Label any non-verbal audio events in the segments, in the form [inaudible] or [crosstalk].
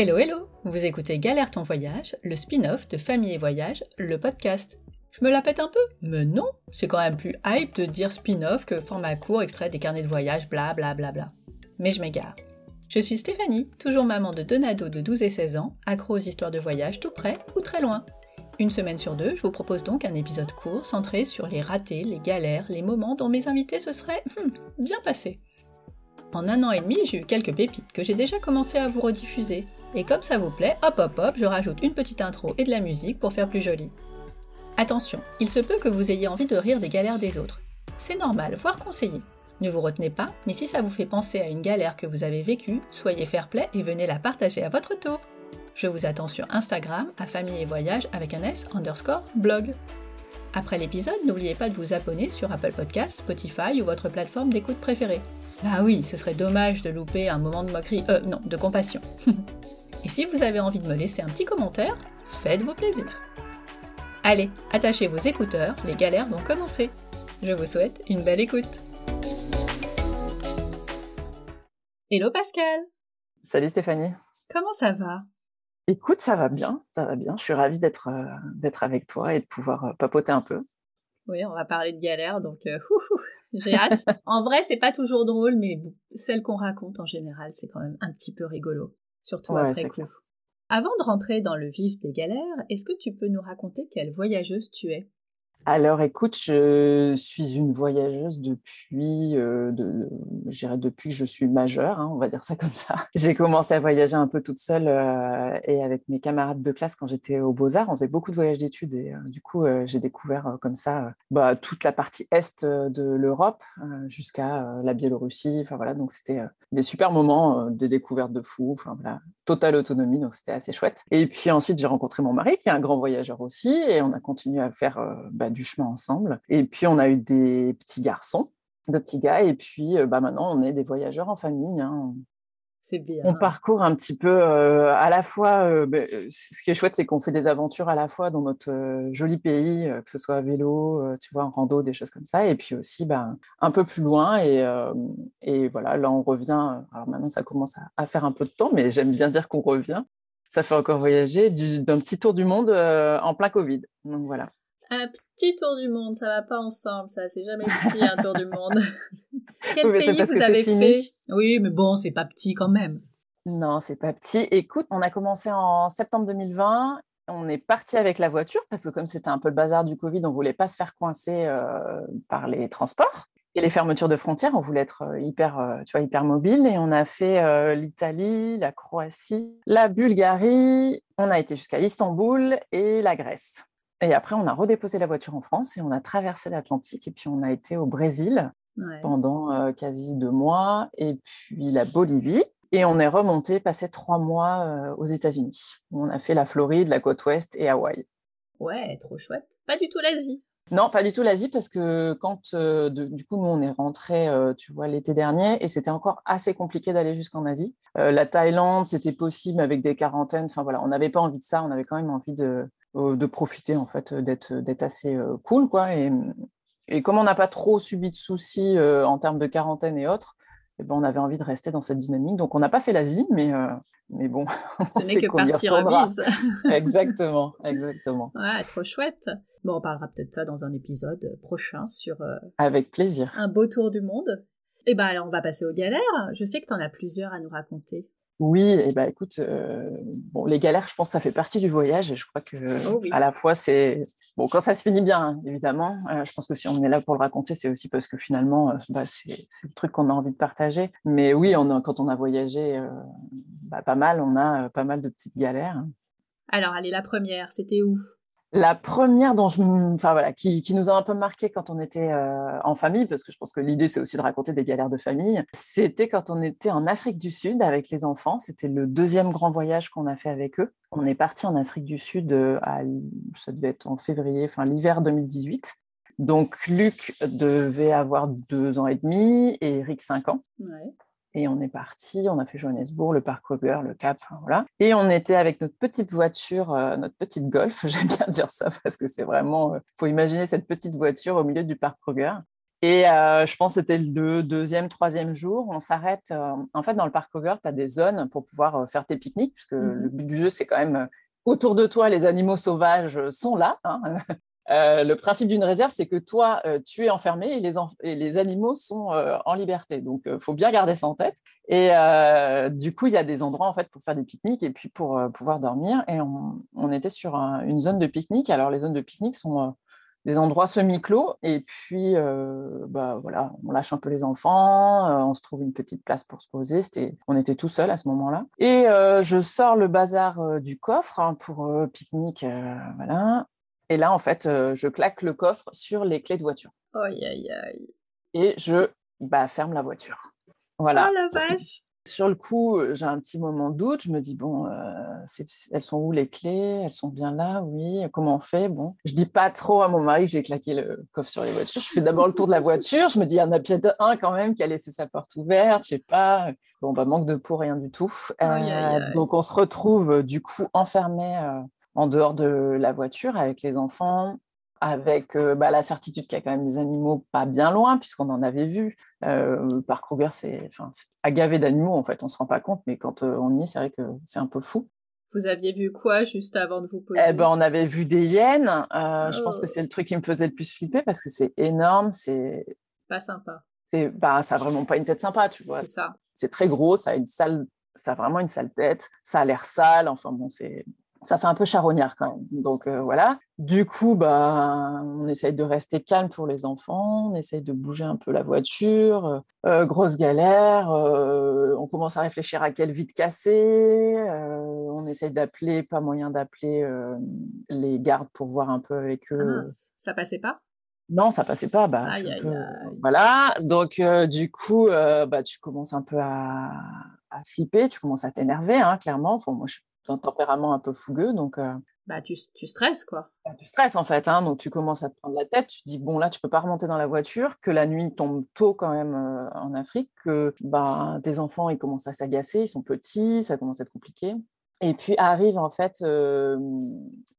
Hello hello Vous écoutez Galère ton voyage, le spin-off de Famille et Voyage, le podcast. Je me la pète un peu Mais non C'est quand même plus hype de dire spin-off que format court extrait des carnets de voyage, bla bla bla bla. Mais je m'égare. Je suis Stéphanie, toujours maman de deux de 12 et 16 ans, accro aux histoires de voyage tout près ou très loin. Une semaine sur deux, je vous propose donc un épisode court centré sur les ratés, les galères, les moments dont mes invités se seraient hmm, bien passés. En un an et demi, j'ai eu quelques pépites que j'ai déjà commencé à vous rediffuser. Et comme ça vous plaît, hop hop hop, je rajoute une petite intro et de la musique pour faire plus joli. Attention, il se peut que vous ayez envie de rire des galères des autres. C'est normal, voire conseillé. Ne vous retenez pas, mais si ça vous fait penser à une galère que vous avez vécue, soyez fair play et venez la partager à votre tour. Je vous attends sur Instagram à famille et voyage avec un S underscore blog. Après l'épisode, n'oubliez pas de vous abonner sur Apple Podcasts, Spotify ou votre plateforme d'écoute préférée. Ah oui, ce serait dommage de louper un moment de moquerie, euh non, de compassion. [laughs] Et si vous avez envie de me laisser un petit commentaire, faites-vous plaisir. Allez, attachez vos écouteurs, les galères vont commencer. Je vous souhaite une belle écoute. Hello Pascal Salut Stéphanie. Comment ça va? Écoute, ça va bien, ça va bien. Je suis ravie d'être euh, d'être avec toi et de pouvoir euh, papoter un peu. Oui, on va parler de galères, donc euh, j'ai hâte. [laughs] en vrai, c'est pas toujours drôle, mais celles qu'on raconte en général, c'est quand même un petit peu rigolo, surtout après coup. Avant de rentrer dans le vif des galères, est-ce que tu peux nous raconter quelle voyageuse tu es? Alors écoute, je suis une voyageuse depuis, euh, de, depuis que je suis majeure, hein, on va dire ça comme ça. [laughs] J'ai commencé à voyager un peu toute seule euh, et avec mes camarades de classe quand j'étais aux Beaux-Arts. On faisait beaucoup de voyages d'études et euh, du coup, j'ai découvert comme ça bah, toute la partie est de l'Europe jusqu'à la Biélorussie. Enfin voilà, donc c'était des super moments, des découvertes de fou. Enfin voilà, totale autonomie, donc c'était assez chouette. Et puis ensuite, j'ai rencontré mon mari qui est un grand voyageur aussi et on a continué à faire bah, du chemin ensemble. Et puis, on a eu des petits garçons, de petits gars. Et puis, euh, bah, maintenant, on est des voyageurs en famille. Hein. C'est bien. On parcourt un petit peu euh, à la fois. Euh, bah, ce qui est chouette, c'est qu'on fait des aventures à la fois dans notre joli pays, que ce soit à vélo, tu vois, en rando, des choses comme ça, et puis aussi bah, un peu plus loin. Et, et, voilà, là, on revient. Alors maintenant, ça commence à, à faire un peu de temps, mais j'aime bien dire qu'on revient. Ça fait encore voyager d'un petit tour du monde en plein Covid. Donc voilà. Un petit tour du monde, ça va pas ensemble, ça. C'est jamais petit un tour du [laughs] monde. Quel pays vous avez fait? Oui, mais bon, c'est pas petit quand même. Non, c'est pas petit. Écoute, on a commencé en septembre 2020. On est parti avec la voiture parce que comme c'était un peu le bazar du Covid, on voulait pas se faire coincer euh, par les transports et les fermetures de frontières. On voulait être euh, hyper, euh, tu vois, hyper mobile et on a fait l'Italie, la Croatie, la Bulgarie. On a été jusqu'à Istanbul et la Grèce. Et après, on a redéposé la voiture en France et on a traversé l'Atlantique et puis on a été au Brésil pendant euh, quasi deux mois et puis la Bolivie. Et on est remonté, passé trois mois euh, aux États-Unis. On a fait la Floride, la côte ouest et Hawaï. Ouais, trop chouette. Pas du tout l'Asie. Non, pas du tout l'Asie parce que quand euh, du coup nous on est rentré, tu vois, l'été dernier et c'était encore assez compliqué d'aller jusqu'en Asie. la Thaïlande, c'était possible avec des quarantaines. Enfin voilà, on n'avait pas envie de ça. On avait quand même envie de de profiter en fait d'être d'être assez euh, cool quoi. Et, et comme on n'a pas trop subi de soucis euh, en termes de quarantaine et autres eh ben, on avait envie de rester dans cette dynamique. Donc on n'a pas fait l'Asie mais mais bon [laughs] ce n'est que partie remise [laughs] exactement exactement. Ouais trop chouette. Bon on parlera peut-être ça dans un épisode prochain sur avec plaisir. un beau tour du monde. Et eh ben alors on va passer aux galères. Je sais que tu en as plusieurs à nous raconter oui, et ben écoute, euh, bon, les galères, je pense, ça fait partie du voyage. Et je crois que oh à la fois, c'est bon quand ça se finit bien, hein, évidemment. Euh, je pense que si on est là pour le raconter, c'est aussi parce que finalement, euh, bah, c'est le truc qu'on a envie de partager. Mais oui, on quand on a voyagé bah, pas mal, on a pas mal de petites galères. Alors, allez, la première, c'était où? La première enfin voilà, qui, nous a un peu marqué quand on était euh, en famille, parce que je pense que l'idée c'est aussi de raconter des galères de famille. C'était quand on était en Afrique du Sud avec les enfants. C'était le deuxième grand voyage qu'on a fait avec eux. On est parti en Afrique du Sud euh, à, ça devait être en février, enfin l'hiver 2018. Donc Luc devait avoir deux ans et demi et Eric cinq ans. Et on est parti, on a fait Johannesburg, le parc Kruger, le Cap, voilà. Et on était avec notre petite voiture, euh, notre petite Golf, [laughs] j'aime bien dire ça parce que c'est vraiment, il euh, faut imaginer cette petite voiture au milieu du parc Kruger. Et je pense que c'était le deuxième, troisième jour. On s'arrête. en fait, dans le parc Ogre, tu as des zones pour pouvoir faire tes pique-niques, puisque mmh le but du jeu, c'est quand même autour de toi, les animaux sauvages sont là. Hein. [laughs] Euh, le principe d'une réserve, c'est que toi, euh, tu es enfermé et les, animaux sont euh, en liberté. Donc, il faut bien garder ça en tête. Et du coup, il y a des endroits en fait pour faire des pique-niques et puis pour pouvoir dormir. Et on, était sur une zone de pique-nique. Alors, les zones de pique-nique sont des endroits semi-clos. Et puis, bah, voilà, on lâche un peu les enfants, on se trouve une petite place pour se poser. on était tout seul à ce moment-là. Et je sors le bazar du coffre hein, pour pique-nique. voilà. Et là, en fait, euh, je claque le coffre sur les clés de voiture. Aïe, aïe, aïe. Et je bah, ferme la voiture. Voilà. Oh la vache Sur le coup, j'ai un petit moment de doute. Je me dis, bon, euh, elles sont où les clés? Elles sont bien là? Oui. Comment on fait? Bon, je dis pas trop à mon mari que j'ai claqué le coffre sur les voitures. Je fais d'abord le tour de la voiture. Je me dis, il y en a peut-être un quand même qui a laissé sa porte ouverte. Je sais pas. Bon, bah, manque de peau, rien du tout. Euh, donc, on se retrouve du coup enfermé en dehors de la voiture avec les enfants, avec euh, bah, la certitude qu'il y a quand même des animaux pas bien loin, puisqu'on en avait vu. Euh, par Kruger, c'est agavé d'animaux, en fait, on ne se rend pas compte, mais quand euh, on y est, c'est vrai que c'est un peu fou. Vous aviez vu quoi juste avant de vous poser? Eh ben, On avait vu des hyènes. Je pense que c'est le truc qui me faisait le plus flipper parce que c'est énorme. C'est pas sympa. Bah, ça n'a vraiment pas une tête sympa, tu vois. C'est ça. C'est très gros, ça a une sale, ça a vraiment une sale tête, ça a l'air sale. Enfin bon, c'est ça fait un peu charognard quand même. Donc euh, voilà. Du coup, bah, on essaye de rester calme pour les enfants, on essaye de bouger un peu la voiture. Euh, euh, grosse galère. on commence à réfléchir à quelle vitre casser. on essaye d'appeler, pas moyen d'appeler les gardes pour voir un peu avec ah eux. ça passait pas? Non, ça passait pas. Bah, Voilà. Donc, du coup, bah, tu commences un peu à, flipper, tu commences à t'énerver, hein, clairement. Enfin, moi, je un tempérament un peu fougueux, donc. Euh, bah, tu, tu, stresses, quoi. Bah, tu stresses, en fait. Hein, donc, tu commences à te prendre la tête. Tu te dis, bon, là, tu peux pas remonter dans la voiture, que la nuit tombe tôt quand même euh, en Afrique, que bah, tes enfants, ils commencent à s'agacer, ils sont petits, ça commence à être compliqué. Et puis arrive en fait, euh,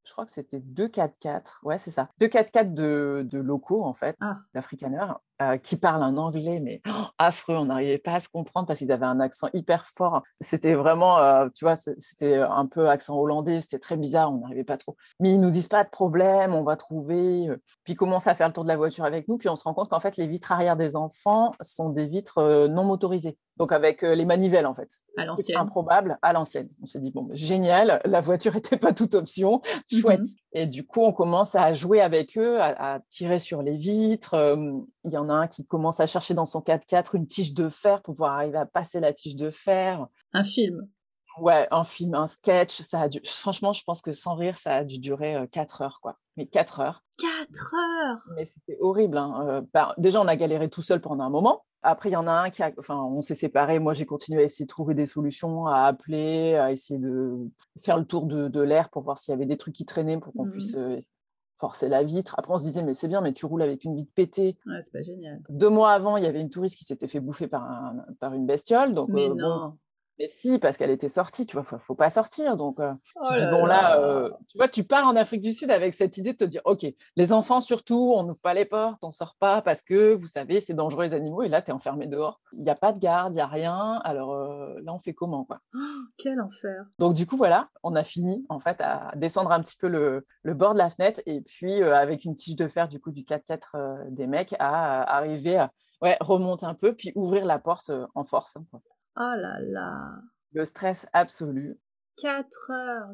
je crois que c'était deux 4x4, ouais c'est ça, deux 4x4 de, de locaux en fait, ah. Euh, qui parlent un anglais mais oh, affreux, on n'arrivait pas à se comprendre parce qu'ils avaient un accent hyper fort. C'était vraiment, euh, tu vois, c'était un peu accent hollandais, c'était très bizarre, on n'arrivait pas trop. Mais ils nous disent pas de problème, on va trouver. Puis ils commencent à faire le tour de la voiture avec nous, puis on se rend compte qu'en fait les vitres arrière des enfants sont des vitres non motorisées, donc avec les manivelles en fait. À l'ancienne. Improbable, à l'ancienne. On s'est dit bon, bah, génial, la voiture n'était pas toute option, chouette. Mmh Et du coup on commence à jouer avec eux, à, tirer sur les vitres. Il y en a un qui commence à chercher dans son 4x4 une tige de fer pour pouvoir arriver à passer la tige de fer. Un film. Ouais, un film, un sketch. Ça a dû... Franchement, je pense que sans rire, ça a dû durer 4 heures, quoi. Mais 4 heures. 4 heures Mais c'était horrible. Hein. Bah, déjà, on a galéré tout seul pendant un moment. Après, il y en a un qui a, enfin, on s'est séparés. Moi, j'ai continué à essayer de trouver des solutions, à appeler, à essayer de faire le tour de, l'air pour voir s'il y avait des trucs qui traînaient pour qu'on mmh puisse forcer la vitre. Après, on se disait, mais c'est bien, mais tu roules avec une vitre pétée. Ouais, c'est pas génial. Deux mois avant, il y avait une touriste qui s'était fait bouffer par, un, par une bestiole. Donc, mais non. Mais si, parce qu'elle était sortie, tu vois, faut, faut pas sortir. Donc, euh, oh tu dis, bon, là, euh, tu vois, tu pars en Afrique du Sud avec cette idée de te dire, OK, les enfants surtout, on n'ouvre pas les portes, on sort pas parce que, vous savez, c'est dangereux les animaux. Et là, tu es enfermé dehors. Il n'y a pas de garde, il n'y a rien. Alors euh, là, on fait comment, quoi? Oh, Quel enfer Donc, du coup, voilà, on a fini, en fait, à descendre un petit peu le, le bord de la fenêtre et puis, avec une tige de fer, du coup, du 4x4 des mecs, à arriver à ouais, remonter un peu, puis ouvrir la porte en force. Hein, quoi. Oh là là. Le stress absolu. Quatre heures.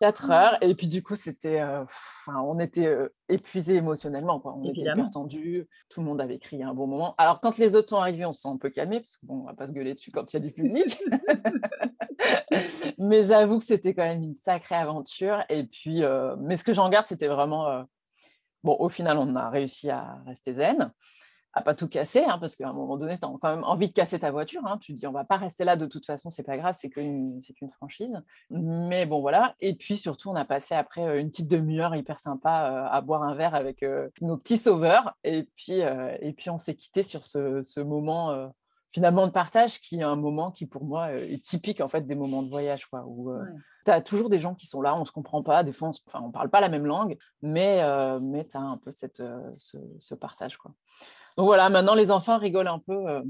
Quatre heures. Et puis du coup, c'était, euh, on était euh, épuisés émotionnellement. Quoi. On était hyper tendus. Tout le monde avait crié un bon moment. Alors quand les autres sont arrivés, on s'est un peu calmé parce qu'on bon, va pas se gueuler dessus quand il y a du public. [laughs] mais j'avoue que c'était quand même une sacrée aventure. Et puis, euh, mais ce que j'en garde, c'était vraiment, bon, au final, on a réussi à rester zen à pas tout casser, hein, parce qu'à un moment donné, tu as quand même envie de casser ta voiture. Hein. Tu te dis, on va pas rester là de toute façon, c'est pas grave, c'est qu'une une franchise. Mais bon, voilà. Et puis surtout, on a passé après euh, une petite demi-heure hyper sympa euh, à boire un verre avec euh, nos petits sauveurs. Et puis, et puis on s'est quitté sur ce, ce moment finalement de partage qui est un moment qui pour moi est typique en fait des moments de voyage quoi où tu as toujours des gens qui sont là on se comprend pas des fois on, enfin, on parle pas la même langue mais mais tu as un peu cette ce, partage quoi. Donc voilà maintenant les enfants rigolent un peu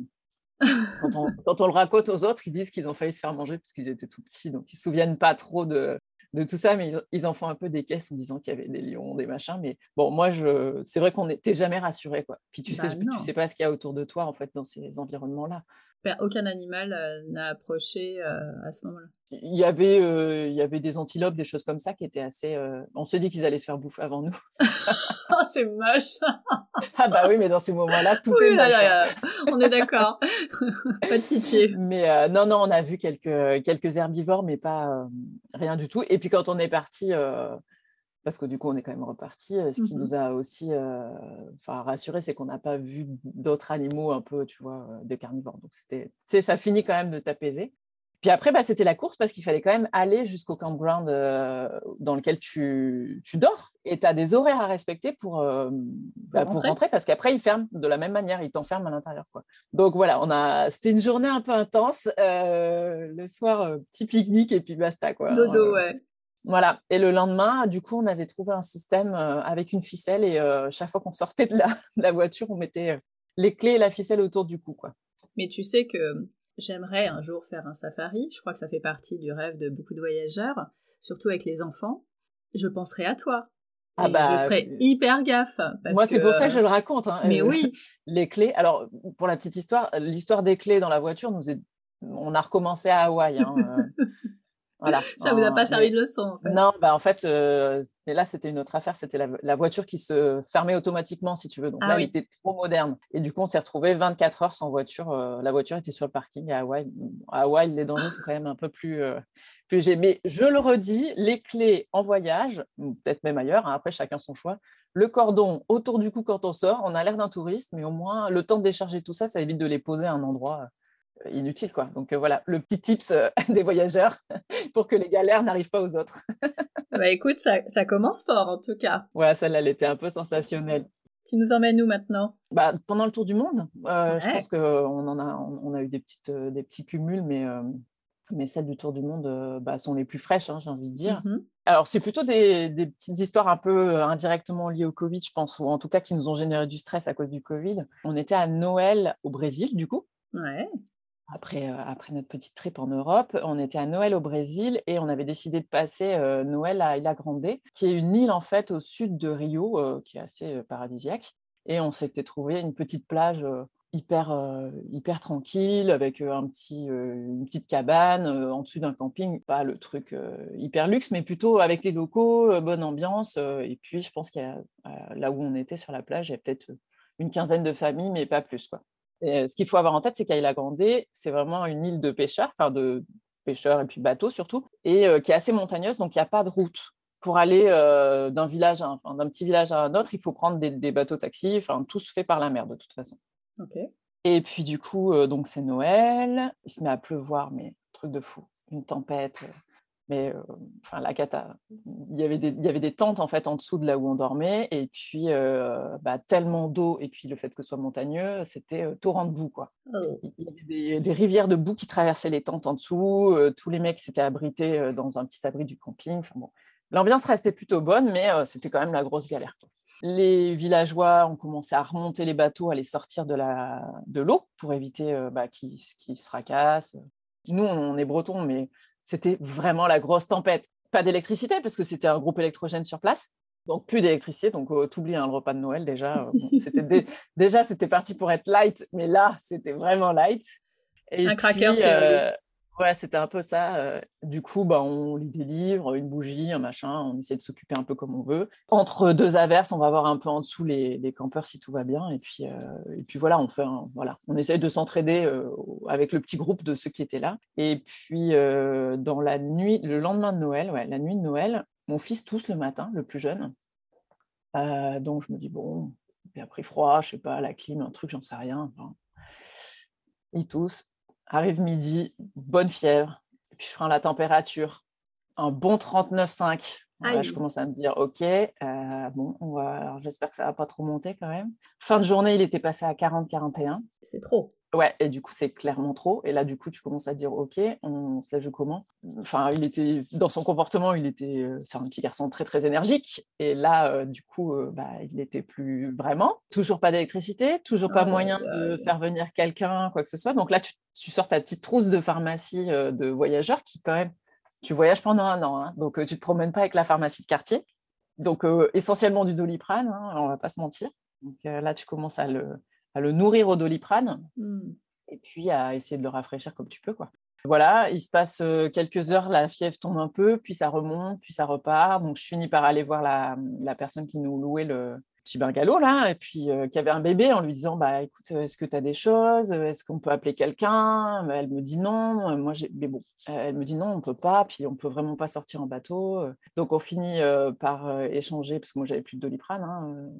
quand, on, [laughs] quand, on, le raconte aux autres ils disent qu'ils ont failli se faire manger parce qu'ils étaient tout petits donc ils se souviennent pas trop de de tout ça, mais ils, en font un peu des caisses en disant qu'il y avait des lions, des machins. Mais bon, moi, je, c'est vrai qu'on n'était jamais rassuré, quoi. Puis tu sais, bah tu sais pas ce qu'il y a autour de toi, en fait, dans ces environnements-là. Aucun animal euh, n'a approché euh, à ce moment-là. Il y avait, euh, il y avait des antilopes, des choses comme ça qui étaient assez. On se dit qu'ils allaient se faire bouffer avant nous. [laughs] [laughs] oh, c'est moche. ah bah oui, mais dans ces moments-là, tout est moche. Hein. On est d'accord. [laughs] pas de pitié. Mais non, non, on a vu quelques quelques herbivores, mais pas rien du tout. Et puis quand on est parti parce que du coup, on est quand même reparti. Ce qui mmh nous a aussi enfin, rassuré, c'est qu'on n'a pas vu d'autres animaux un peu, tu vois, des carnivores. Donc, c'était, ça finit quand même de t'apaiser. Puis après, bah, c'était la course parce qu'il fallait quand même aller jusqu'au campground dans lequel tu, tu dors. Et tu as des horaires à respecter pour, bah, pour, rentrer. parce qu'après, ils ferment de la même manière, ils t'enferment à l'intérieur. Quoi. Donc voilà, on a... c'était une journée un peu intense. le soir, petit pique-nique et puis basta. Quoi. Dodo, ouais. Voilà. Et le lendemain, du coup, on avait trouvé un système euh, avec une ficelle et euh, chaque fois qu'on sortait [laughs] de la, voiture, on mettait euh, les clés et la ficelle autour du cou. Quoi. Mais tu sais que j'aimerais un jour faire un safari. Je crois que ça fait partie du rêve de beaucoup de voyageurs, surtout avec les enfants. Je penserai à toi. Ah bah, je ferai hyper gaffe. moi, c'est pour ça que je le raconte. Hein. Mais oui. [laughs] Les clés. Alors, pour la petite histoire, l'histoire des clés dans la voiture nous est on a recommencé à Hawaï. Hein, [laughs] Voilà. [laughs] Ça vous a pas servi de leçon en fait. Non, bah en fait, euh, mais là c'était une autre affaire, c'était la, voiture qui se fermait automatiquement si tu veux. Donc ah là, elle était trop moderne. Et du coup, on s'est retrouvé 24 heures sans voiture. Euh, la voiture était sur le parking à Hawaï. À Hawaï, les dangers sont quand même un peu plus euh, plus Mais je le redis, les clés en voyage, peut-être même ailleurs. Hein, après, chacun son choix. Le cordon autour du cou quand on sort, on a l'air d'un touriste, mais au moins le temps de décharger tout ça, ça évite de les poser à un endroit inutile. Quoi. Donc euh, voilà, le petit tips euh, [laughs] des voyageurs [laughs] pour que les galères n'arrivent pas aux autres. [laughs] bah écoute, ça, ça, commence fort en tout cas. Ouais, celle-là, elle était un peu sensationnelle. Tu nous emmènes où maintenant? Bah, Pendant le tour du monde, euh, je pense qu'on en a, on, a eu des, petites, des petits cumuls, mais, mais celles du tour du monde bah, sont les plus fraîches, hein, j'ai envie de dire. Mmh Alors, c'est plutôt des, des, petites histoires un peu indirectement liées au Covid, je pense, ou en tout cas qui nous ont généré du stress à cause du Covid. On était à Noël au Brésil, du coup. Ouais après, notre petite trip en Europe, on était à Noël au Brésil et on avait décidé de passer Noël à Ilha Grande, qui est une île en fait au sud de Rio, qui est assez paradisiaque. Et on s'était trouvé une petite plage hyper, hyper tranquille avec un petit, une petite cabane en dessous d'un camping, pas le truc hyper luxe, mais plutôt avec les locaux, bonne ambiance. et puis je pense qu'il y a, là où on était sur la plage, il y a peut-être une quinzaine de familles, mais pas plus quoi. Euh, ce qu'il faut avoir en tête, c'est qu'Aïla Grande, c'est vraiment une île de pêcheurs, enfin de pêcheurs et puis bateaux surtout, et euh, qui est assez montagneuse, donc il n'y a pas de route. Pour aller euh, d'un village, d'un petit village à un autre, il faut prendre des, bateaux taxis, enfin tout se fait par la mer de toute façon. Et puis du coup, donc c'est Noël, il se met à pleuvoir, mais truc de fou, une tempête mais enfin la cata. Il y avait des, il y avait des tentes en fait en dessous de là où on dormait et puis bah, tellement d'eau et puis le fait que ce soit montagneux, c'était torrent de boue quoi. Oh. Il y avait des, rivières de boue qui traversaient les tentes en dessous. tous les mecs s'étaient abrités dans un petit abri du camping. Enfin bon, l'ambiance restait plutôt bonne, mais c'était quand même la grosse galère. Les villageois ont commencé à remonter les bateaux, à les sortir de la de l'eau pour éviter bah, qu'ils se fracassent. Nous, on est bretons, mais c'était vraiment la grosse tempête. Pas d'électricité parce que c'était un groupe électrogène sur place. Donc plus d'électricité, donc oh, t'oublies hein, le repas de Noël déjà. Euh, [laughs] c'était déjà c'était parti pour être light, mais là c'était vraiment light. Et un cracker euh, Ouais, c'était un peu ça. Du coup, bah, on lit des livres, une bougie, un machin, on essaie de s'occuper un peu comme on veut. Entre deux averses, on va voir un peu en dessous les, les campeurs si tout va bien. Et puis, et puis voilà, on fait voilà, on de s'entraider avec le petit groupe de ceux qui étaient là. Et puis, dans la nuit, le lendemain de Noël, ouais, la nuit de Noël, mon fils tousse le matin, le plus jeune. donc, je me dis, bon, il a pris froid, je sais pas, la clim, un truc, j'en sais rien. il tousse Arrive midi, bonne fièvre, puis je prends la température, un bon 39,5. Je commence à me dire, ok, bon, alors j'espère que ça va pas trop monter quand même. Fin de journée, il était passé à 40-41. C'est trop. Ouais, et du coup, c'est clairement trop. Et là, du coup, tu commences à dire, OK, on se la joue comment? Enfin, il était, dans son comportement, il était, c'est un petit garçon très, très énergique. Et là, du coup, bah, il n'était plus vraiment. Toujours pas d'électricité, toujours pas moyen de faire venir quelqu'un, quoi que ce soit. Donc là, tu, sors ta petite trousse de pharmacie de voyageurs qui, quand même, tu voyages pendant un an. Hein. donc, tu te promènes pas avec la pharmacie de quartier. Donc, essentiellement du doliprane, hein, on va pas se mentir. Donc là, tu commences à le, à le nourrir au doliprane mmh. et puis à essayer de le rafraîchir comme tu peux. Quoi. Voilà, il se passe euh, quelques heures, la fièvre tombe un peu, puis ça remonte, puis ça repart. Donc je finis par aller voir la, la personne qui nous louait le petit bungalow là, et puis euh, qui avait un bébé en lui disant bah écoute, est-ce que tu as des choses? Est-ce qu'on peut appeler quelqu'un? Elle me dit non. Moi j'ai mais bon, elle me dit non, on peut pas, puis on peut vraiment pas sortir en bateau. Donc on finit euh, par échanger parce que moi j'avais plus de doliprane. Hein,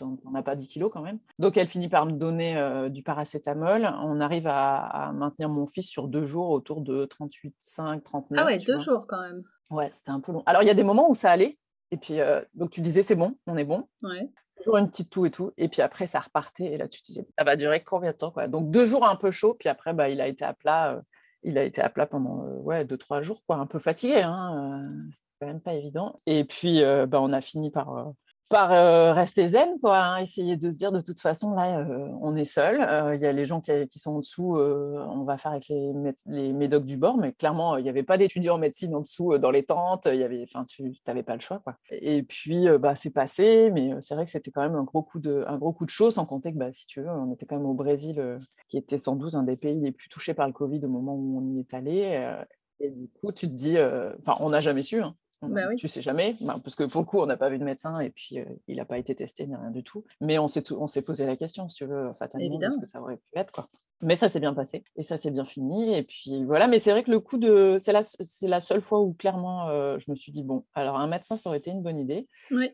on n'a pas 10 kilos quand même. Donc, elle finit par me donner euh, du paracétamol. On arrive à, maintenir mon fils sur deux jours autour de 38,5, 39. Ah ouais, deux jours quand même. Ouais, c'était un peu long. Alors, il y a des moments où ça allait. Et puis, euh, donc, tu disais, c'est bon, on est bon. Ouais. Toujours une petite toux et tout. Et puis après, ça repartait. Et là, tu te disais, ça va durer combien de temps quoi? Donc, deux jours un peu chaud. Puis après, bah, il a été à plat. Euh, il a été à plat pendant ouais, deux, trois jours, quoi. Un peu fatigué. Hein, c'est quand même pas évident. Et puis, bah, on a fini par par euh, rester zen, quoi, hein, essayer de se dire de toute façon, là, euh, on est seul. Euh, il y a les gens qui, sont en dessous, on va faire avec les, les, médocs du bord, mais clairement, il n'y avait pas d'étudiants en médecine en dessous dans les tentes, y avait, tu n'avais pas le choix. Quoi. Et puis, bah, c'est passé, mais c'est vrai que c'était quand même un gros coup de, un gros coup de chaud, sans compter que, bah, si tu veux, on était quand même au Brésil, qui était sans doute un des pays les plus touchés par le Covid au moment où on y est allé. et du coup, tu te dis, enfin, on n'a jamais su. Hein. Bah tu sais jamais, bah, parce que pour le coup, on n'a pas vu de médecin et puis il n'a pas été testé ni rien du tout. Mais on s'est, on s'est posé la question, si tu veux, fatalement, de ce que ça aurait pu être. Quoi. Mais ça s'est bien passé et ça s'est bien fini. Et puis voilà, mais c'est vrai que le coup de. C'est la, c'est la seule fois où clairement je me suis dit, bon, alors un médecin, ça aurait été une bonne idée. Oui.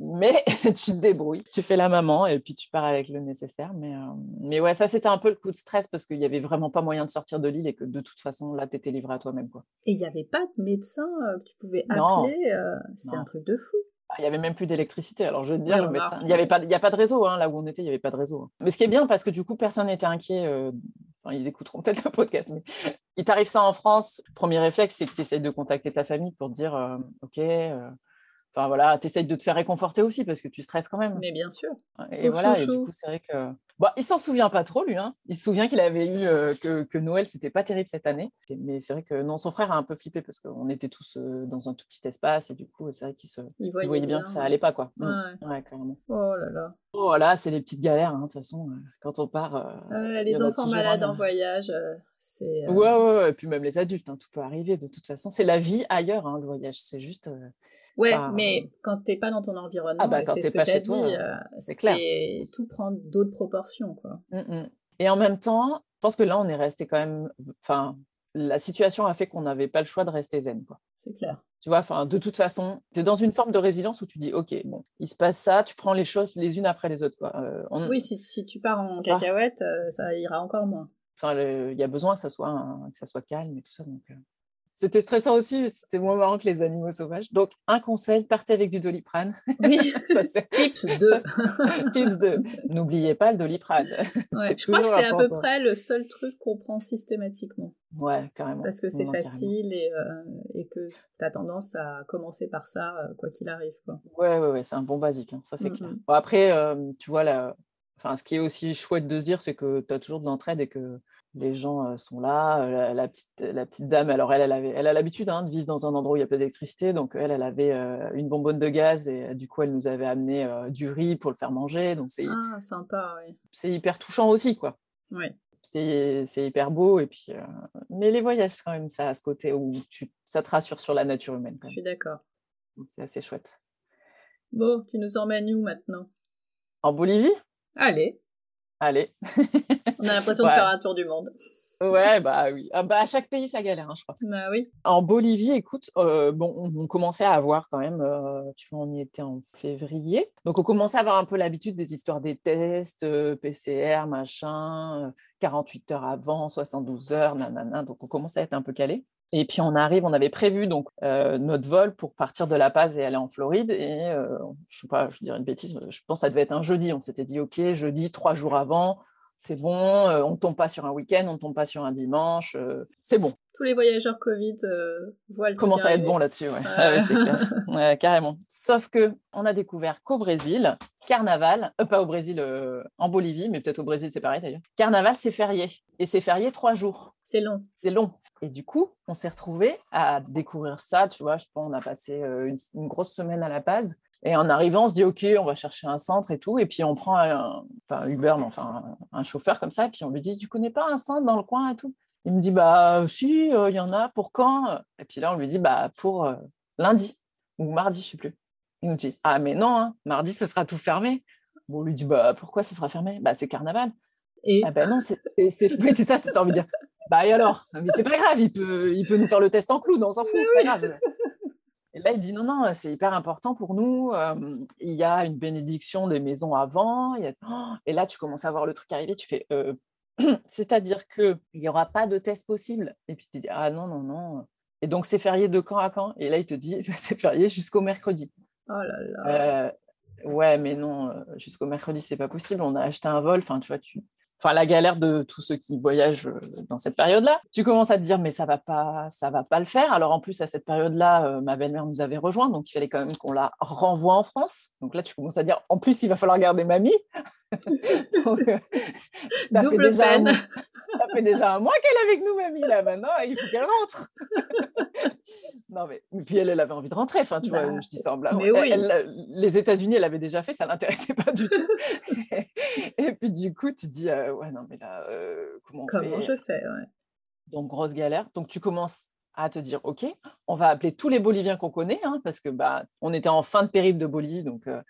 Mais [laughs] tu te débrouilles, tu fais la maman et puis tu pars avec le nécessaire. Mais, euh, mais ouais, ça c'était un peu le coup de stress parce qu'il n'y avait vraiment pas moyen de sortir de l'île et que de toute façon là tu étais livré à toi-même. Quoi. Et il n'y avait pas de médecin euh, que tu pouvais appeler euh, C'est un truc de fou. Ah, il n'y avait même plus d'électricité. Alors, je veux dire, le médecin, il n'y avait pas, il a pas de réseau hein, là où on était, il n'y avait pas de réseau. Hein. Mais ce qui est bien, parce que du coup, personne n'était inquiet. Enfin, ils écouteront peut-être le podcast, mais il t'arrive ça en France. Premier réflexe, c'est que tu essayes de contacter ta famille pour dire, ok, Enfin voilà, tu essayes de te faire réconforter aussi parce que tu stresses quand même. Mais bien sûr. Et voilà, et du coup, c'est vrai que. Bon, il s'en souvient pas trop, lui. Hein. Il se souvient qu'il avait eu euh, que, que, Noël, c'était pas terrible cette année. Mais c'est vrai que non, son frère a un peu flippé parce qu'on était tous euh, dans un tout petit espace et du coup, c'est vrai qu'il se... il voyait, bien, que ça allait pas, quoi. Mmh. Ouais. clairement. Oh là là. Oh voilà, c'est les petites galères, hein, de toute façon. Euh, quand on part. les enfants malades en voyage, c'est. Ouais, ouais, ouais, et puis même les adultes, hein, tout peut arriver de toute façon. C'est la vie ailleurs, hein, le voyage. C'est juste. Ouais, mais quand t'es pas dans ton environnement, ah bah, c'est ce que tu as dit, euh, c'est clair. Tout prend d'autres proportions, quoi. Mmh, mmh. Et en même temps, je pense que là, on est resté quand même. Enfin, la situation a fait qu'on n'avait pas le choix de rester zen, quoi. C'est clair. Tu vois, enfin, de toute façon, tu es dans une forme de résilience où tu dis, OK, bon, il se passe ça, tu prends les choses les unes après les autres. Quoi. Euh, oui, si, si, tu pars en cacahuète, euh, ça ira encore moins. Enfin, il y a besoin que ça soit, que ça soit calme et tout ça. Donc, c'était stressant aussi, c'était moins marrant que les animaux sauvages. Donc, un conseil, partez avec du doliprane. Oui, [laughs] ça, tips 2. tips 2. N'oubliez pas le doliprane. [laughs] je crois que c'est à peu près le seul truc qu'on prend systématiquement. Ouais, carrément. Parce que c'est facile et, euh, et, que tu as tendance à commencer par ça, euh, quoi qu'il arrive. Quoi. Ouais, ouais, ouais c'est un bon basique, hein, ça c'est clair. Bon, après, euh, tu vois, là, enfin, ce qui est aussi chouette de se dire, c'est que tu as toujours de l'entraide et que les gens sont là. La, petite, la petite dame, alors elle, elle, avait, elle a l'habitude hein, de vivre dans un endroit où il y a peu d'électricité, donc elle, elle avait une bonbonne de gaz et du coup, elle nous avait amené du riz pour le faire manger. Donc c'est ah, sympa, oui. C'est hyper touchant aussi, quoi. Oui. C'est hyper beau et puis, mais les voyages, quand même, ça à ce côté où tu, ça te rassure sur la nature humaine. Je suis d'accord. C'est assez chouette. Bon, tu nous emmènes où maintenant? En Bolivie? Allez. Allez. On a l'impression [laughs] de faire un tour du monde. Ouais, bah oui. Ah, bah, à chaque pays, ça galère, hein, je crois. Bah oui. En Bolivie, écoute, euh, bon, on, commençait à avoir quand même, euh, tu vois, on y était en février. Donc, on commençait à avoir un peu l'habitude des histoires des tests, euh, PCR, machin, 48 heures avant, 72 heures, nanana. Donc, on commençait à être un peu calé. Et puis on arrive, on avait prévu donc euh, notre vol pour partir de La Paz et aller en Floride. Et euh, je sais pas, je dirais une bêtise, je pense que ça devait être un jeudi. On s'était dit, ok, jeudi, trois jours avant, c'est bon, euh, on ne tombe pas sur un week-end, on ne tombe pas sur un dimanche, euh, c'est bon. Tous les voyageurs Covid euh, voient le Commence à être bon là-dessus, ouais. Ah c'est clair. [laughs] carrément. Sauf que on a découvert qu'au Brésil, carnaval, pas au Brésil, en Bolivie, mais peut-être au Brésil c'est pareil d'ailleurs. Carnaval c'est férié et c'est férié trois jours. C'est long. C'est long. Et du coup, on s'est retrouvé à découvrir ça. Tu vois, je pense on a passé une, une grosse semaine à La Paz et en arrivant, on se dit, OK, on va chercher un centre et tout. Et puis, on prend un, enfin, Uber, mais enfin, un, chauffeur comme ça. Et puis, on lui dit, tu connais pas un centre dans le coin et tout? Il me dit, bah, si, euh, il y en a. Pour quand? Et puis là, on lui dit, bah, pour euh, lundi ou mardi, je sais plus. Il nous dit, ah, mais non, hein, mardi, ce sera tout fermé. Bon, on lui dit, bah, pourquoi ce sera fermé? Bah, c'est carnaval. Et ah, ben non, c'est [laughs] ça, tu as envie de dire. Bah, et alors? Mais c'est pas grave, il peut, il peut nous faire le test en clown, on s'en fout, c'est pas grave. Et là, il dit non, non, c'est hyper important pour nous. il y a une bénédiction des maisons avant. Oh! Et là, tu commences à voir le truc arriver. Tu fais, [clears throat] c'est-à-dire qu'il n'y aura pas de test possible. Et puis tu dis, ah non, non, non. Et donc, c'est férié de quand à quand? Et là, il te dit, [laughs] c'est férié jusqu'au mercredi. Oh là là. Euh, ouais, mais non, jusqu'au mercredi, c'est pas possible. On a acheté un vol. Enfin, tu vois, tu, enfin la galère de tous ceux qui voyagent euh, dans cette période-là. Tu commences à te dire mais ça va pas, ça va pas le faire. Alors en plus à cette période-là, euh, ma belle-mère nous avait rejoint, donc il fallait quand même qu'on la renvoie en France. Donc là tu commences à dire en plus il va falloir garder mamie. [laughs] donc, euh, ça Double fait peine. ça fait déjà un mois qu'elle est avec nous mamie là maintenant, il faut qu'elle rentre. [laughs] Non, mais puis elle, elle avait envie de rentrer. Enfin, tu vois, bah, je dis ça en blague. Mais oui. les États-Unis, elle avait déjà fait, ça l'intéressait pas du tout. [laughs] et puis du coup, tu dis, euh, ouais, non, mais là, euh, comment on Comment je fais ouais. Donc grosse galère. Donc tu commences à te dire, ok, on va appeler tous les Boliviens qu'on connaît, hein, parce que bah, on était en fin de périple de Bolivie, donc. Euh,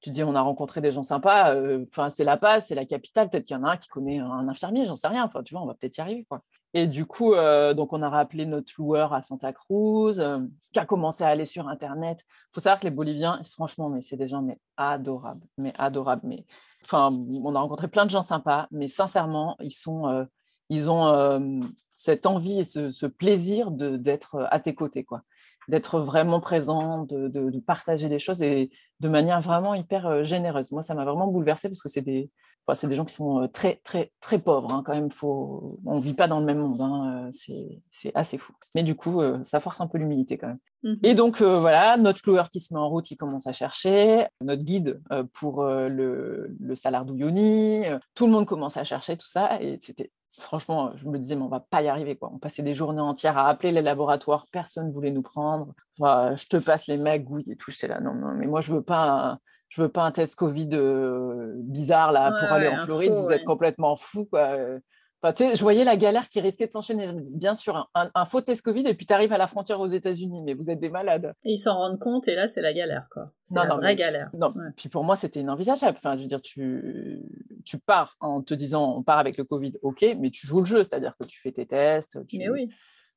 tu dis, on a rencontré des gens sympas. Enfin, c'est La Paz, c'est la capitale. Peut-être qu'il y en a un qui connaît un infirmier, j'en sais rien. Enfin, tu vois, on va peut-être y arriver. Quoi. Et du coup, euh, donc on a rappelé notre loueur à Santa Cruz, euh, qui a commencé à aller sur Internet. Il faut savoir que les Boliviens, franchement, mais c'est des gens mais adorables, mais adorables. Mais on a rencontré plein de gens sympas, mais sincèrement, ils sont, euh, ils ont cette envie et ce, plaisir d'être à tes côtés, quoi. D'être vraiment présent, de, de, partager des choses et de manière vraiment hyper généreuse. Moi, ça m'a vraiment bouleversée parce que c'est des, c'est des gens qui sont très, très, très pauvres. Hein, quand même, faut... on ne vit pas dans le même monde. Hein, c'est assez fou. Mais du coup, ça force un peu l'humilité quand même. Mmh Et donc, voilà, notre loueur qui se met en route, qui commence à chercher, notre guide pour le, le Salar tout le monde commence à chercher tout ça. Et c'était franchement, je me disais, mais on va pas y arriver. Quoi. On passait des journées entières à appeler les laboratoires, personne ne voulait nous prendre. je te passe les magouilles et tout. J'étais là, non, non, mais moi, je veux pas je veux pas un test Covid euh, bizarre là pour aller en Floride. vous êtes complètement fou. Quoi. Je voyais la galère qui risquait de s'enchaîner. bien sûr, un, faux test Covid et puis tu arrives à la frontière aux États-Unis, mais vous êtes des malades. Et ils s'en rendent compte et là, c'est la galère. quoi. C'est la vraie galère. Non. Puis pour moi, c'était inenvisageable. Enfin, je veux dire, tu, tu pars en te disant on part avec le Covid, ok, mais tu joues le jeu, c'est-à-dire que tu fais tes tests. Tu... Mais oui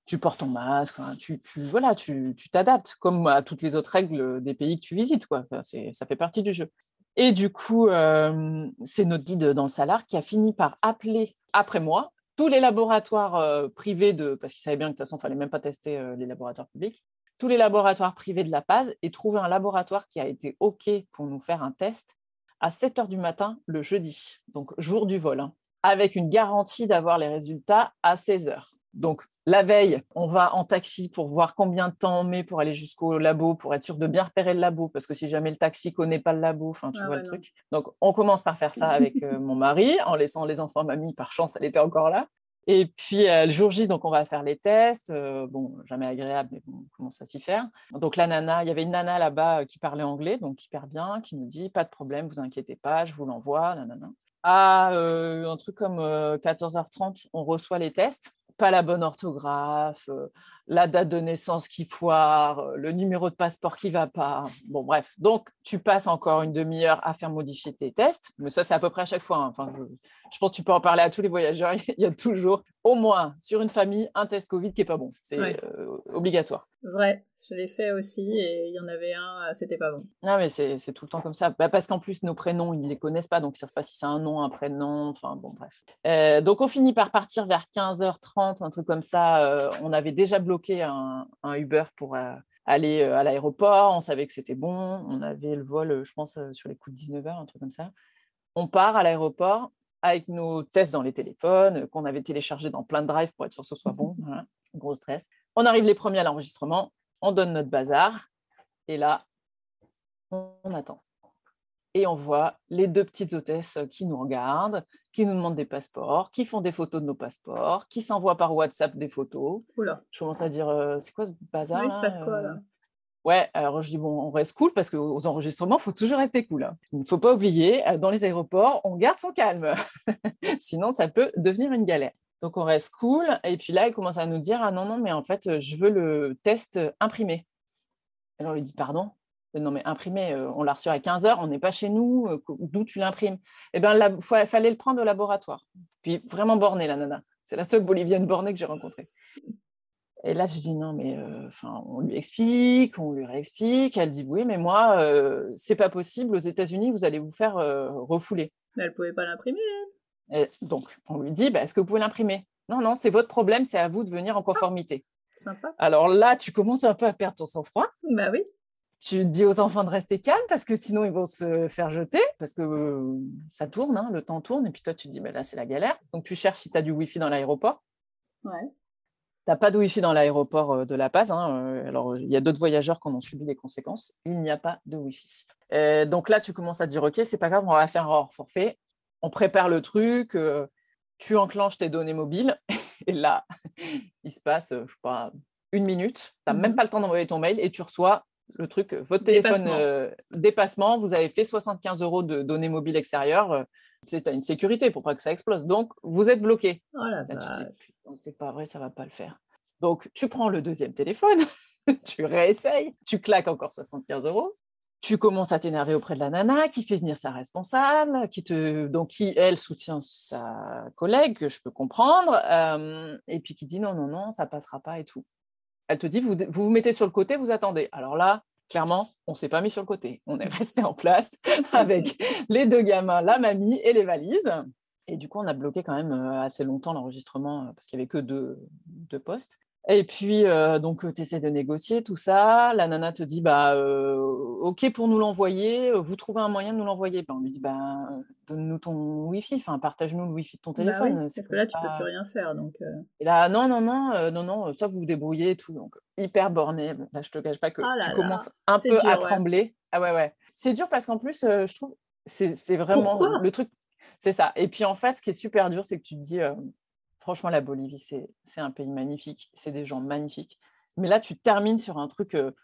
tu portes ton masque, tu, tu, voilà, tu t'adaptes comme à toutes les autres règles des pays que tu visites. Quoi. ça fait partie du jeu. Et du coup, euh, c'est notre guide dans le Salar qui a fini par appeler après moi tous les laboratoires euh, privés de, parce qu'il savait bien que de toute façon, il fallait même pas tester euh, les laboratoires publics, tous les laboratoires privés de La Paz et trouver un laboratoire qui a été OK pour nous faire un test à 7 heures du matin le jeudi, donc jour du vol, hein, avec une garantie d'avoir les résultats à 16 heures. Donc, la veille, on va en taxi pour voir combien de temps on met pour aller jusqu'au labo, pour être sûr de bien repérer le labo, parce que si jamais le taxi connaît pas le labo, enfin, tu ah vois le truc. Donc, on commence par faire ça avec euh, mon mari, en laissant les enfants mamie, par chance, elle était encore là. Et puis, euh, le jour J, donc, on va faire les tests. Euh, bon, jamais agréable, mais bon, on commence à s'y faire. Donc, la nana, il y avait une nana là-bas qui parlait anglais, donc hyper bien, qui nous dit, pas de problème, vous inquiétez pas, je vous l'envoie, nanana. À un truc comme 14h30, on reçoit les tests pas la bonne orthographe, euh, la date de naissance qui foire, euh, le numéro de passeport qui va pas. Bon, bref. Donc, tu passes encore une demi-heure à faire modifier tes tests. Mais ça, c'est à peu près à chaque fois. Hein. Pense que tu peux en parler à tous les voyageurs. [laughs] Il y a toujours, au moins, sur une famille, un test Covid qui est pas bon. C'est euh, obligatoire. Vrai, je l'ai fait aussi et il y en avait un, c'était pas bon. Ah mais c'est tout le temps comme ça. Bah, parce qu'en plus nos prénoms ils les connaissent pas donc ils savent pas si c'est un nom, un prénom, enfin bon bref. donc on finit par partir vers 15h30, un truc comme ça. on avait déjà bloqué un, un Uber pour aller à l'aéroport, on savait que c'était bon, on avait le vol je pense sur les coups de 19h, un truc comme ça. On part à l'aéroport, avec nos tests dans les téléphones, euh, qu'on avait téléchargés dans plein de drives pour être sûr que ce soit bon. [laughs] Gros stress. On arrive les premiers à l'enregistrement, on donne notre bazar, et là, on attend. Et on voit les deux petites hôtesses qui nous regardent, qui nous demandent des passeports, qui font des photos de nos passeports, qui s'envoient par WhatsApp des photos. Oula. Je commence à dire, euh, c'est quoi ce bazar Oui, il se passe quoi là? Ouais, alors je dis, bon, on reste cool parce qu'aux enregistrements, il faut toujours rester cool. Hein. Il ne faut pas oublier, euh, dans les aéroports, on garde son calme. [laughs] Sinon, ça peut devenir une galère. Donc, on reste cool. Et puis là, il commence à nous dire, ah non, non, mais en fait, euh, je veux le test euh, imprimé. Alors, on lui dit, pardon? Non, mais imprimé, on l'a reçu à 15 heures, on n'est pas chez nous, d'où tu l'imprimes? Eh bien, il fallait le prendre au laboratoire. Puis, vraiment borné, la nana. C'est la seule bolivienne bornée que j'ai rencontrée. Et là, je dis non, mais enfin, on lui explique, on lui réexplique. Elle dit oui, mais moi, euh, c'est pas possible. Aux États-Unis, vous allez vous faire refouler. Mais elle pouvait pas l'imprimer. Et donc, on lui dit, bah, est-ce que vous pouvez l'imprimer? Non, non, c'est votre problème, c'est à vous de venir en conformité. sympa. Alors là, tu commences un peu à perdre ton sang-froid. Bah oui. Tu dis aux enfants de rester calmes parce que sinon ils vont se faire jeter parce que ça tourne, hein, le temps tourne et puis toi tu te dis bah, là c'est la galère. Donc tu cherches si tu as du wifi dans l'aéroport. Ouais n'as pas de Wi-Fi dans l'aéroport euh, de La Paz. Hein, euh, alors, il y a d'autres voyageurs qui en ont subi les conséquences. Il n'y a pas de Wi-Fi. Euh, donc là, tu commences à dire, OK, c'est pas grave, on va faire un hors forfait. On prépare le truc, tu enclenches tes données mobiles. [laughs] Et là, [laughs] il se passe, je sais pas, une minute. Tu n'as même mhm. pas le temps d'envoyer ton mail et tu reçois le truc, votre téléphone dépassement, vous avez fait 75 euros de données mobiles extérieures c'est une sécurité pour pas que ça explose. Donc, vous êtes bloqué. Oh c'est pas vrai, ça va pas le faire. Donc, tu prends le deuxième téléphone, [laughs] tu réessayes, tu claques encore 75 euros. Tu commences à t'énerver auprès de la nana qui fait venir sa responsable, qui te, donc qui elle soutient sa collègue, que je peux comprendre, euh, et puis qui dit non, non, non, ça passera pas et tout. Elle te dit vous vous mettez sur le côté, vous attendez. Alors là, clairement, on s'est pas mis sur le côté. On est [laughs] resté en place avec les deux gamins, la mamie et les valises. Et du coup, on a bloqué quand même euh, assez longtemps l'enregistrement euh, parce qu'il n'y avait que deux, deux postes. Et puis, euh, donc, tu essaies de négocier tout ça. La nana te dit, bah, OK pour nous l'envoyer. Vous trouvez un moyen de nous l'envoyer. Ben, on lui dit, bah, donne-nous ton Wi-Fi. Enfin, partage-nous le Wi-Fi de ton bah téléphone. parce que là, tu ne peux plus rien faire. Donc, Et là, non, non, non, non, non, ça, vous vous débrouillez et tout. Donc, hyper borné. Là, je te cache pas que oh tu commences un peu à trembler. Ah ouais, ouais. C'est dur parce qu'en plus, je trouve, c'est vraiment le truc. C'est ça. Et puis, en fait, ce qui est super dur, c'est que tu te dis franchement, la Bolivie, c'est un pays magnifique, c'est des gens magnifiques. Mais là, tu termines sur un truc euh,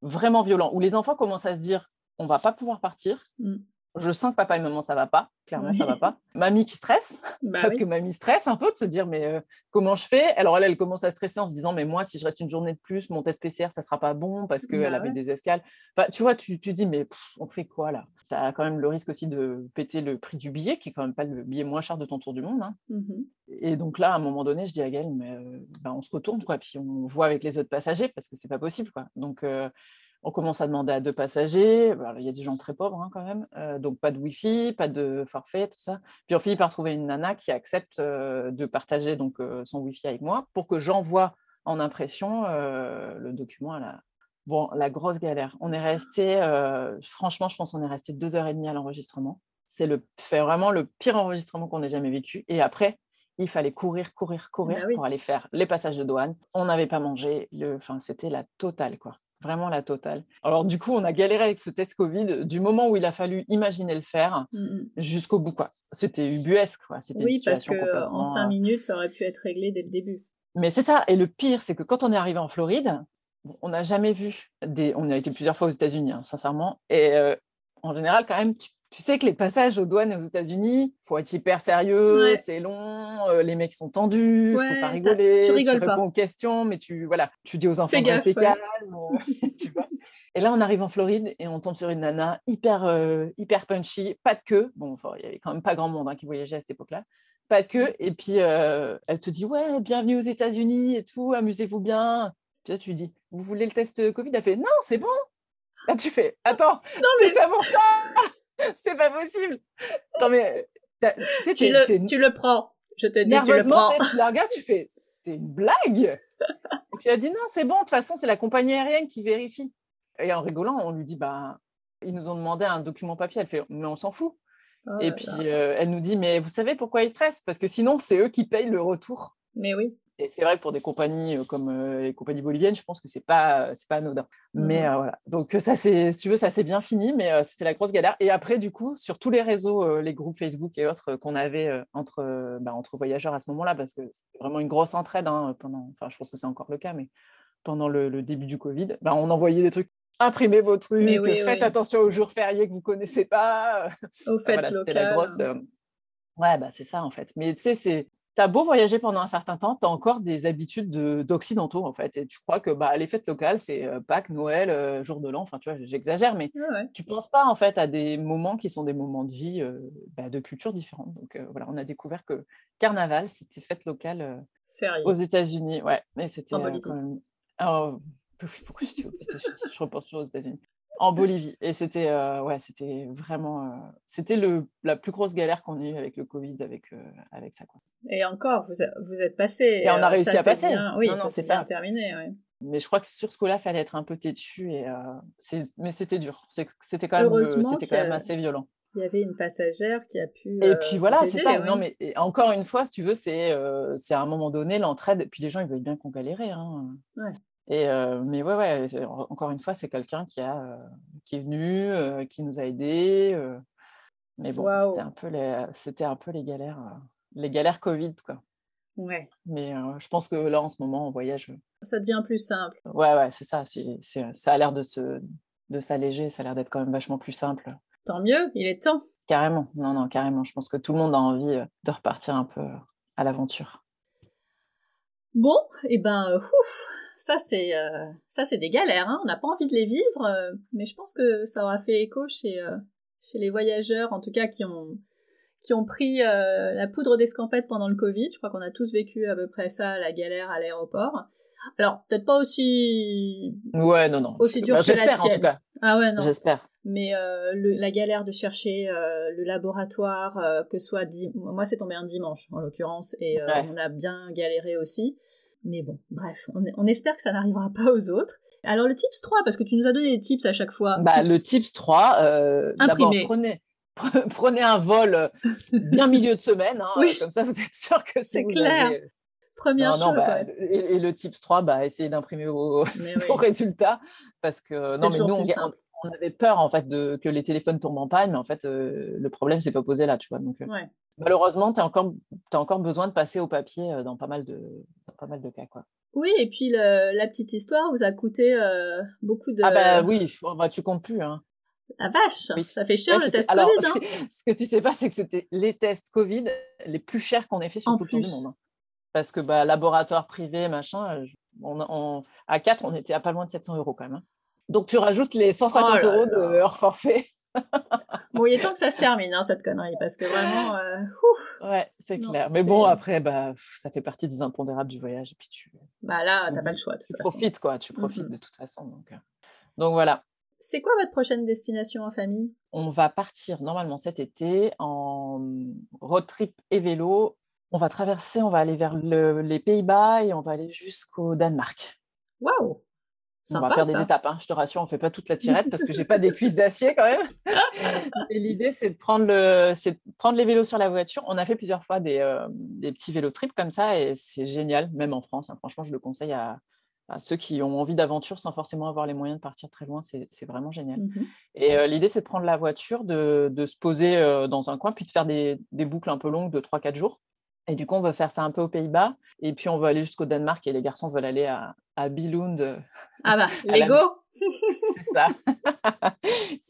vraiment violent, où les enfants commencent à se dire, on va pas pouvoir partir. Mmh je sens que papa et maman ça va pas, clairement ça va pas. [laughs] Mamie qui stresse, bah parce que mamie stresse un peu de se dire mais euh, comment je fais? Alors elle, elle commence à stresser en se disant mais moi si je reste une journée de plus, mon test PCR ça sera pas bon parce qu'elle bah avait des escales. Enfin, tu vois, tu, tu dis mais on fait quoi là? Ça a quand même le risque aussi de péter le prix du billet qui est quand même pas le billet moins cher de ton tour du monde. Hein. Mmh et donc là à un moment donné je dis à Gaëlle mais euh, bah, on se retourne quoi, puis on voit avec les autres passagers parce que c'est pas possible quoi. Donc euh, on commence à demander à deux passagers. il y a des gens très pauvres hein, quand même, euh, donc pas de Wi-Fi, pas de forfait, tout ça. Puis on finit par trouver une nana qui accepte euh, de partager donc euh, son Wi-Fi avec moi pour que j'envoie en impression le document à la. Bon, la grosse galère. On est resté, franchement, je pense qu'on est resté deux heures et demie à l'enregistrement. C'est le, fait vraiment le pire enregistrement qu'on ait jamais vécu. Et après, il fallait courir, courir, courir bah pour aller faire les passages de douane. On n'avait pas mangé. Enfin, c'était la totale, quoi vraiment la totale. Alors du coup, on a galéré avec ce test Covid du moment où il a fallu imaginer le faire mmh, jusqu'au bout. Quoi. C'était ubuesque. Quoi. C'était oui, parce qu'en cinq minutes, ça aurait pu être réglé dès le début. Mais c'est ça. Et le pire, c'est que quand on est arrivé en Floride, on n'a jamais vu des. On a été plusieurs fois aux États-Unis, hein, sincèrement. Et euh, en général, quand même, tu tu sais que les passages aux douanes aux États-Unis, faut être hyper sérieux, c'est long, euh, les mecs sont tendus, ne faut pas rigoler, tu, rigoles réponds aux questions, mais tu voilà, tu dis aux enfants de rester calme, [laughs] tu vois. Et là, on arrive en Floride et on tombe sur une nana hyper euh, hyper punchy, pas de queue. Bon, il y avait quand même pas grand monde hein, qui voyageait à cette époque-là, pas de queue. Et puis euh, elle te dit ouais, bienvenue aux États-Unis et tout, amusez-vous bien. Puis là, tu lui dis, vous voulez le test Covid? Elle fait, non, c'est bon. Là, tu fais, attends, non, mais... c'est pour ça [laughs] C'est pas possible. Attends, mais tu, sais, tu, le, tu le prends. Je te dis, tu le prends. Tu la regardes, tu fais, c'est une blague. Et puis elle dit, non, c'est bon, de toute façon, c'est la compagnie aérienne qui vérifie. Et en rigolant, on lui dit, bah, ils nous ont demandé un document papier. Elle fait, mais on s'en fout. Oh et puis euh, elle nous dit, mais vous savez pourquoi ils stressent? Parce que sinon, c'est eux qui payent le retour. Mais oui. Et c'est vrai que pour des compagnies euh, comme euh, les compagnies boliviennes, je pense que c'est pas c'est pas anodin. Mais mmh voilà. Donc ça c'est si tu veux ça s'est bien fini, mais c'était la grosse galère. Et après du coup sur tous les réseaux, les groupes Facebook et autres qu'on avait entre bah, entre voyageurs à ce moment-là, parce que c'était vraiment une grosse entraide hein, pendant. Enfin je pense que c'est encore le cas, mais pendant le, début du Covid, bah, on envoyait des trucs imprimez vos trucs, faites attention aux jours fériés que vous connaissez pas. Au fait [laughs] voilà, C'était la grosse. Ouais, bah c'est ça en fait. Mais tu sais, c'est T'as beau voyager pendant un certain temps, tu as encore des habitudes d'occidentaux, en fait. Et tu crois que bah, les fêtes locales, c'est Pâques, Noël, jour de l'an. Enfin, tu vois, j'exagère, mais tu penses pas, en fait, à des moments qui sont des moments de vie bah, de cultures différentes. Donc, voilà, on a découvert que Carnaval, c'était fête locale aux États-Unis. Ouais, mais c'était quand même. Oh, pourquoi je États-Unis Je repense toujours aux États-Unis en Bolivie. Et c'était euh, ouais, c'était vraiment euh, c'était le la plus grosse galère qu'on a eue avec le Covid avec euh, avec ça quoi. Et encore vous vous êtes passé et on a réussi à passer. oui, non, ça c'est terminé ouais. Mais je crois que sur ce coup-là, fallait être un peu têtu et mais c'était dur. C'était quand même c'était quand même assez violent. Il y avait une passagère qui a pu. Et puis voilà, c'est ça. Non, mais encore une fois, si tu veux, c'est c'est à un moment donné l'entraide. Et puis les gens, ils veulent bien qu'on galérait. Hein. Ouais. Et mais ouais, ouais, encore une fois, c'est quelqu'un qui, a, qui est venu, qui nous a aidés. mais bon, c'était un, peu les, c'était un peu les galères, les galères Covid, quoi. Ouais. Mais je pense que là, en ce moment, en voyage. Ça devient plus simple. Ouais, ouais, c'est ça. C'est, ça a l'air de, se, de s'alléger, ça a l'air d'être quand même vachement plus simple. Tant mieux, il est temps. Carrément, non, non, carrément. Je pense que tout le monde a envie de repartir un peu à l'aventure. Bon, et eh ben, ouf, ça c'est euh, ça c'est des galères. Hein. On n'a pas envie de les vivre, euh, mais je pense que ça aura fait écho chez euh, chez les voyageurs, en tout cas qui ont qui ont pris la poudre d'escampette pendant le Covid. Je crois qu'on a tous vécu à peu près ça, la galère à l'aéroport. Alors peut-être pas aussi ouais non non aussi dur que la en tout cas. Ah ouais non. J'espère. Mais la galère de chercher le laboratoire, que soit moi c'est tombé un dimanche en l'occurrence et on a bien galéré aussi. Mais bon, bref, on, espère que ça n'arrivera pas aux autres. Alors le tips 3, parce que tu nous as donné des tips à chaque fois. Bah, Le tips 3, euh, d'abord prenez, [laughs] prenez un vol euh, bien [laughs] milieu de semaine, hein, comme ça vous êtes sûr que c'est clair. Première chose. Bah, et, le tips 3, bah, essayez d'imprimer vos, [laughs] résultats, parce que non, mais nous, on, avait peur en fait de que les téléphones tombent en panne, mais en fait, euh, le problème s'est pas posé là, tu vois. Donc, euh, malheureusement, tu as encore, as encore besoin de passer au papier dans pas mal de, pas mal de cas, quoi. Oui, et puis la petite histoire vous a coûté euh, beaucoup de. Ah bah oui, bah, tu comptes plus. Hein. La vache, ça fait cher le test Covid. Hein. [laughs] ce que tu sais pas, c'est que c'était les tests Covid les plus chers qu'on ait fait sur tout le tour du monde. Hein. Parce que bah, laboratoire privé, machin, on, à 4, on était à pas loin de 700 euros quand même. Donc tu rajoutes les 150 euros de hors forfait. [laughs] bon, il est temps que ça se termine, hein, cette connerie, parce que vraiment, euh, Ouais, c'est clair. Mais bon, après, bah, ça fait partie des impondérables du voyage. Et puis tu. Bah là, t'as pas le choix. tu profites, quoi. Tu profites de toute façon. Donc, euh. donc voilà. C'est quoi votre prochaine destination en famille? On va partir normalement cet été en road trip et vélo. On va traverser, on va aller vers les Pays-Bas et on va aller jusqu'au Danemark. Waouh on va faire des étapes, hein. je te rassure, on fait pas toute la tirette parce que j'ai pas des cuisses d'acier quand même. [laughs] Et l'idée, c'est de prendre le, c'est prendre les vélos sur la voiture. On a fait plusieurs fois des, euh, des petits vélos trips comme ça et c'est génial, même en France. Hein. Franchement, je le conseille à, ceux qui ont envie d'aventure sans forcément avoir les moyens de partir très loin. C'est, vraiment génial. Mmh et euh, l'idée, c'est de prendre la voiture, de, de se poser euh, dans un coin, puis de faire des, des boucles un peu longues de 3-4 jours. Et du coup, on veut faire ça un peu aux Pays-Bas. Et puis, on veut aller jusqu'au Danemark. Et les garçons veulent aller à, à Billund. Euh, ah bah, [laughs] Lego C'est ça.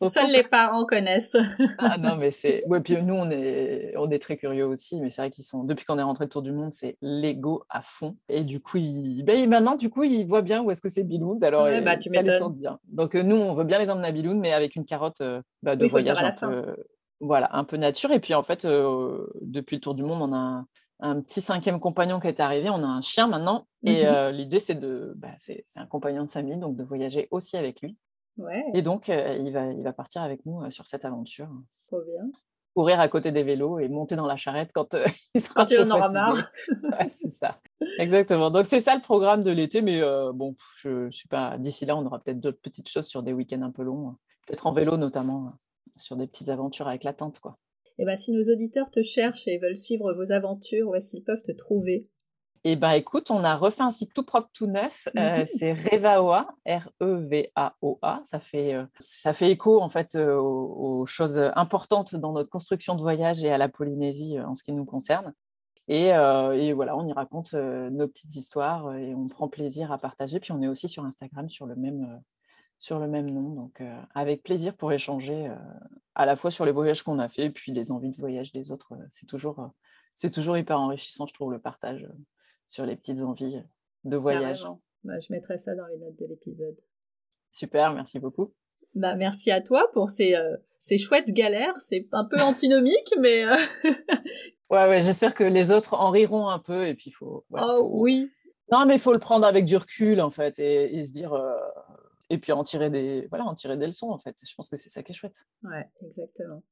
[laughs] Seuls les parents connaissent. ah non, mais c'est... Ouais, puis nous, on est, on est très curieux aussi. Mais c'est vrai qu'ils sont... Depuis qu'on est rentré de Tour du Monde, c'est Lego à fond. Et du coup, ils... Ben, maintenant, du coup, ils voient bien où est-ce que c'est Billund. Alors, ouais, bah, tu ça les bien. Donc, nous, on veut bien les emmener à Billund, mais avec une carotte euh, bah, de voyage un peu... Voilà, un peu nature. Et puis, en fait, euh, depuis le Tour du Monde, on a un petit cinquième compagnon qui est arrivé. On a un chien maintenant. Et Mhm. euh, l'idée, c'est de. Bah, c'est un compagnon de famille, donc de voyager aussi avec lui. Ouais, Et donc, euh, il, va, il va partir avec nous euh, sur cette aventure. trop bien. Courir à côté des vélos et monter dans la charrette quand [laughs] il sera Quand il en aura marre. [laughs] Ouais, c'est ça. Exactement. Donc, c'est ça le programme de l'été. Mais bon, je suis pas. D'ici là, on aura peut-être d'autres petites choses sur des week-ends un peu longs. hein. Peut-être en vélo, notamment, euh, sur des petites aventures avec la tente, quoi. Et ben, si nos auditeurs te cherchent et veulent suivre vos aventures, où est-ce qu'ils peuvent te trouver? Et ben écoute, on a refait un site tout propre, tout neuf. Euh, Mhm. c'est Revaoa, R-E-V-A-O-A. Ça fait, euh, ça fait écho en fait euh, aux, aux choses importantes dans notre construction de voyage et à la Polynésie en ce qui nous concerne. Et, et voilà, on y raconte nos petites histoires et on prend plaisir à partager. Puis on est aussi sur Instagram sur le même, sur le même nom. Donc euh, avec plaisir pour échanger euh, à la fois sur les voyages qu'on a fait et puis les envies de voyage des autres. Euh, C'est toujours, c'est toujours hyper enrichissant, je trouve, le partage sur les petites envies de voyage. Bah, je mettrai ça dans les notes de l'épisode. Super, merci beaucoup. Bah, merci à toi pour ces, ces chouettes galères. C'est un peu antinomique, mais [laughs] Ouais, ouais, j'espère que les autres en riront un peu et puis il faut. ouais, oh faut- oui, Non, mais il faut le prendre avec du recul en fait et, et se dire et puis en tirer des voilà, en tirer des leçons en fait. Je pense que c'est ça qui est chouette. ouais, exactement.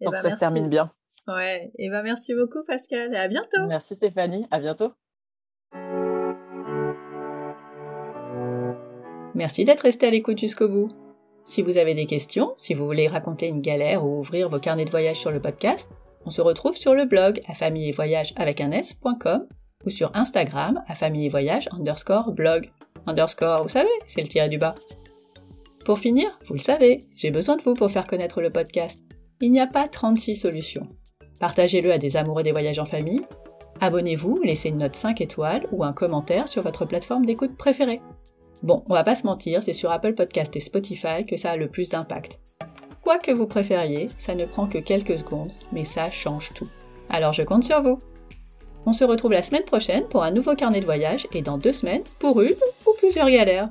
Et Donc bah, ça se merci. termine bien. Ouais, et ben merci beaucoup Pascal, et à bientôt. Merci Stéphanie, à bientôt. Merci d'être resté à l'écoute jusqu'au bout. Si vous avez des questions, si vous voulez raconter une galère ou ouvrir vos carnets de voyage sur le podcast, on se retrouve sur le blog à famille et voyage avec un s.com ou sur Instagram à famille et voyage underscore blog. Underscore, vous savez, c'est le tiré du bas. Pour finir, vous le savez, j'ai besoin de vous pour faire connaître le podcast. Il n'y a pas 36 solutions. Partagez-le à des amoureux des voyages en famille. Abonnez-vous, laissez une note 5 étoiles ou un commentaire sur votre plateforme d'écoute préférée. Bon, on va pas se mentir, c'est sur Apple Podcast et Spotify que ça a le plus d'impact. Quoi que vous préfériez, ça ne prend que quelques secondes, mais ça change tout. Alors je compte sur vous. On se retrouve la semaine prochaine pour un nouveau carnet de voyage et dans deux semaines pour une plusieurs galères.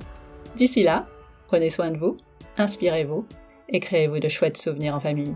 D'ici là, prenez soin de vous, inspirez-vous et créez-vous de chouettes souvenirs en famille.